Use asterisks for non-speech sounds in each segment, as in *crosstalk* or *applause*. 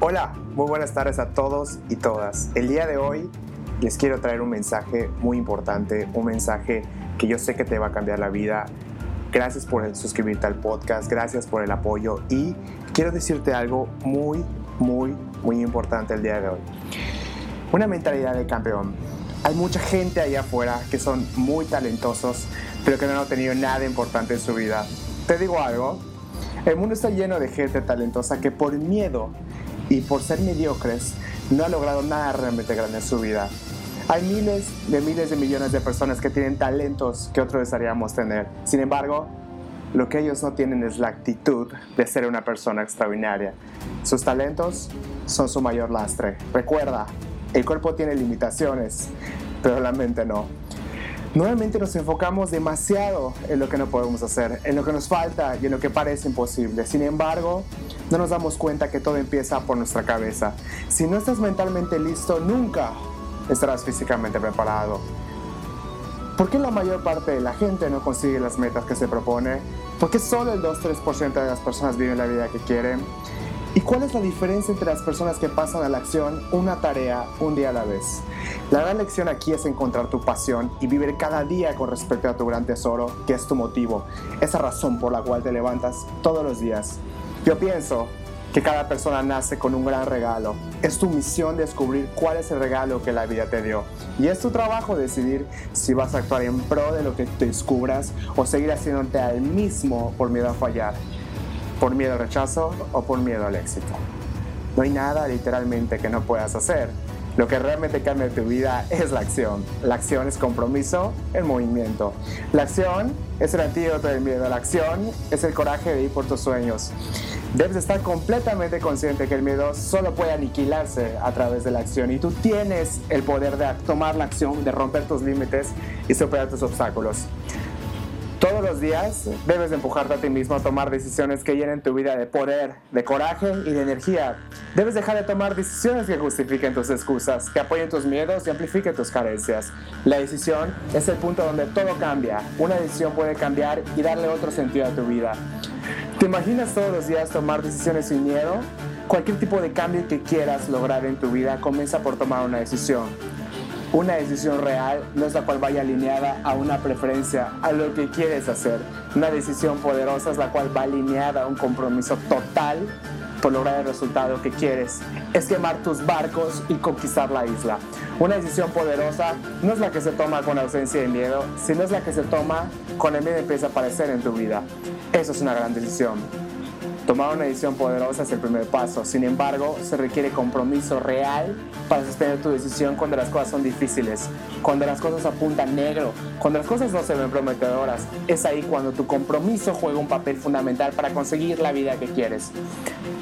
Hola, muy buenas tardes a todos y todas. El día de hoy les quiero traer un mensaje muy importante, un mensaje que yo sé que te va a cambiar la vida. Gracias por suscribirte al podcast, gracias por el apoyo y quiero decirte algo muy, muy, muy importante el día de hoy. Una mentalidad de campeón. Hay mucha gente allá afuera que son muy talentosos, pero que no han tenido nada importante en su vida. Te digo algo, el mundo está lleno de gente talentosa que por miedo y por ser mediocres no ha logrado nada realmente grande en su vida. Hay miles de miles de millones de personas que tienen talentos que otros desearíamos tener. Sin embargo, lo que ellos no tienen es la actitud de ser una persona extraordinaria. Sus talentos son su mayor lastre. Recuerda, el cuerpo tiene limitaciones, pero la mente no. Nuevamente nos enfocamos demasiado en lo que no podemos hacer, en lo que nos falta y en lo que parece imposible. Sin embargo, no nos damos cuenta que todo empieza por nuestra cabeza. Si no estás mentalmente listo, nunca estarás físicamente preparado. ¿Por qué la mayor parte de la gente no consigue las metas que se propone? ¿Por qué solo el 2-3% de las personas viven la vida que quieren? ¿Y cuál es la diferencia entre las personas que pasan a la acción una tarea un día a la vez? La gran lección aquí es encontrar tu pasión y vivir cada día con respecto a tu gran tesoro, que es tu motivo, esa razón por la cual te levantas todos los días. Yo pienso que cada persona nace con un gran regalo. Es tu misión descubrir cuál es el regalo que la vida te dio. Y es tu trabajo decidir si vas a actuar en pro de lo que te descubras o seguir haciéndote al mismo por miedo a fallar por miedo al rechazo o por miedo al éxito. No hay nada literalmente que no puedas hacer. Lo que realmente cambia tu vida es la acción. La acción es compromiso, el movimiento. La acción es el antídoto del miedo. La acción es el coraje de ir por tus sueños. Debes estar completamente consciente que el miedo solo puede aniquilarse a través de la acción y tú tienes el poder de tomar la acción, de romper tus límites y superar tus obstáculos. Todos los días debes de empujarte a ti mismo a tomar decisiones que llenen tu vida de poder, de coraje y de energía. Debes dejar de tomar decisiones que justifiquen tus excusas, que apoyen tus miedos y amplifiquen tus carencias. La decisión es el punto donde todo cambia. Una decisión puede cambiar y darle otro sentido a tu vida. ¿Te imaginas todos los días tomar decisiones sin miedo? Cualquier tipo de cambio que quieras lograr en tu vida comienza por tomar una decisión. Una decisión real no es la cual vaya alineada a una preferencia, a lo que quieres hacer. Una decisión poderosa es la cual va alineada a un compromiso total por lograr el resultado que quieres. Es quemar tus barcos y conquistar la isla. Una decisión poderosa no es la que se toma con ausencia de miedo, sino es la que se toma con el miedo empieza a aparecer en tu vida. Eso es una gran decisión. Tomar una decisión poderosa es el primer paso, sin embargo, se requiere compromiso real para sostener tu decisión cuando las cosas son difíciles, cuando las cosas apuntan negro, cuando las cosas no se ven prometedoras. Es ahí cuando tu compromiso juega un papel fundamental para conseguir la vida que quieres.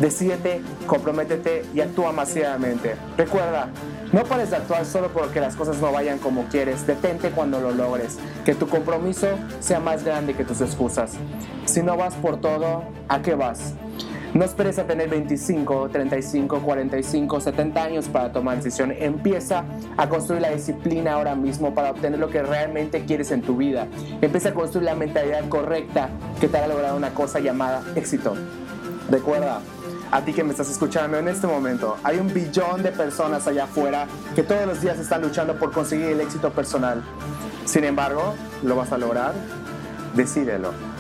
Decídete, comprométete y actúa masivamente. Recuerda, no pares de actuar solo porque las cosas no vayan como quieres. Detente cuando lo logres. Que tu compromiso sea más grande que tus excusas. Si no vas por todo, ¿a qué vas? No esperes a tener 25, 35, 45, 70 años para tomar decisión. Empieza a construir la disciplina ahora mismo para obtener lo que realmente quieres en tu vida. Empieza a construir la mentalidad correcta que te hará lograr una cosa llamada éxito. Recuerda, a ti que me estás escuchando en este momento, hay un billón de personas allá afuera que todos los días están luchando por conseguir el éxito personal. Sin embargo, ¿lo vas a lograr? Decídelo.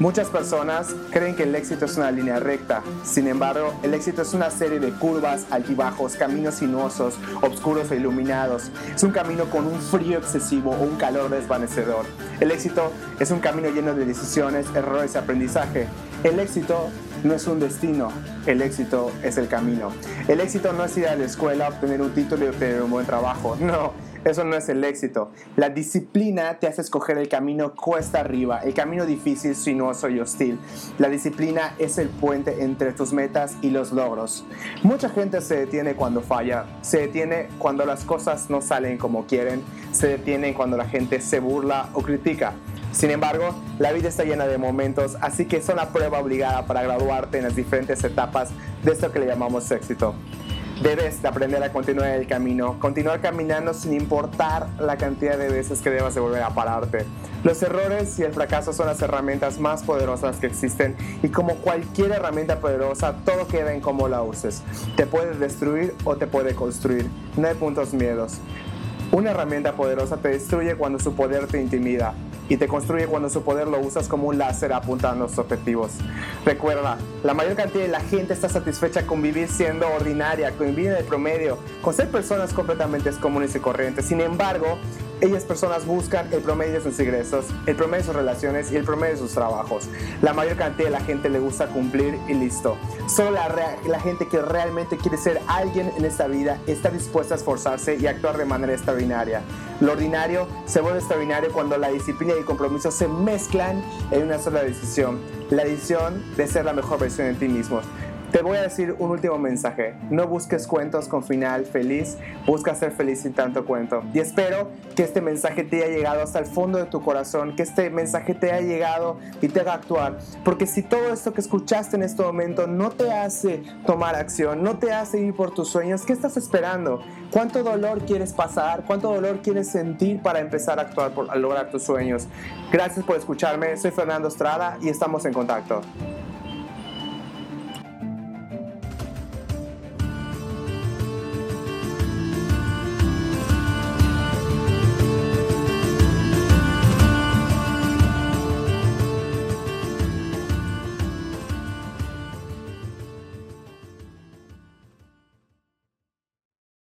Muchas personas creen que el éxito es una línea recta, sin embargo, el éxito es una serie de curvas, altibajos, caminos sinuosos, oscuros e iluminados. Es un camino con un frío excesivo o un calor desvanecedor. El éxito es un camino lleno de decisiones, errores y aprendizaje. El éxito no es un destino, el éxito es el camino. El éxito no es ir a la escuela, obtener un título y obtener un buen trabajo, *laughs* no. Eso no es el éxito. La disciplina te hace escoger el camino cuesta arriba, el camino difícil, sinuoso y hostil. La disciplina es el puente entre tus metas y los logros. Mucha gente se detiene cuando falla, se detiene cuando las cosas no salen como quieren, se detiene cuando la gente se burla o critica. Sin embargo, la vida está llena de momentos, así que es una prueba obligada para graduarte en las diferentes etapas de esto que le llamamos éxito. Debes de aprender a continuar el camino, continuar caminando sin importar la cantidad de veces que debas de volver a pararte. Los errores y el fracaso son las herramientas más poderosas que existen y como cualquier herramienta poderosa, todo queda en cómo la uses. Te puede destruir o te puede construir. No hay puntos miedos. Una herramienta poderosa te destruye cuando su poder te intimida y te construye cuando su poder lo usas como un láser apuntando a los objetivos. Recuerda, la mayor cantidad de la gente está satisfecha con vivir siendo ordinaria, con vivir en el promedio, con ser personas completamente comunes y corrientes. Sin embargo, ellas personas buscan el promedio de sus ingresos, el promedio de sus relaciones y el promedio de sus trabajos. La mayor cantidad de la gente le gusta cumplir y listo. Solo la, la gente que realmente quiere ser alguien en esta vida está dispuesta a esforzarse y actuar de manera extraordinaria. Lo ordinario se vuelve extraordinario cuando la disciplina y el compromiso se mezclan en una sola decisión. La decisión de ser la mejor versión de ti mismo. Te voy a decir un último mensaje. No busques cuentos con final feliz, busca ser feliz sin tanto cuento. Y espero que este mensaje te haya llegado hasta el fondo de tu corazón, que este mensaje te haya llegado y te haga actuar. Porque si todo esto que escuchaste en este momento no te hace tomar acción, no te hace ir por tus sueños, ¿qué estás esperando? ¿Cuánto dolor quieres pasar? ¿Cuánto dolor quieres sentir para empezar a actuar, por, a lograr tus sueños? Gracias por escucharme. Soy Fernando Estrada y estamos en contacto.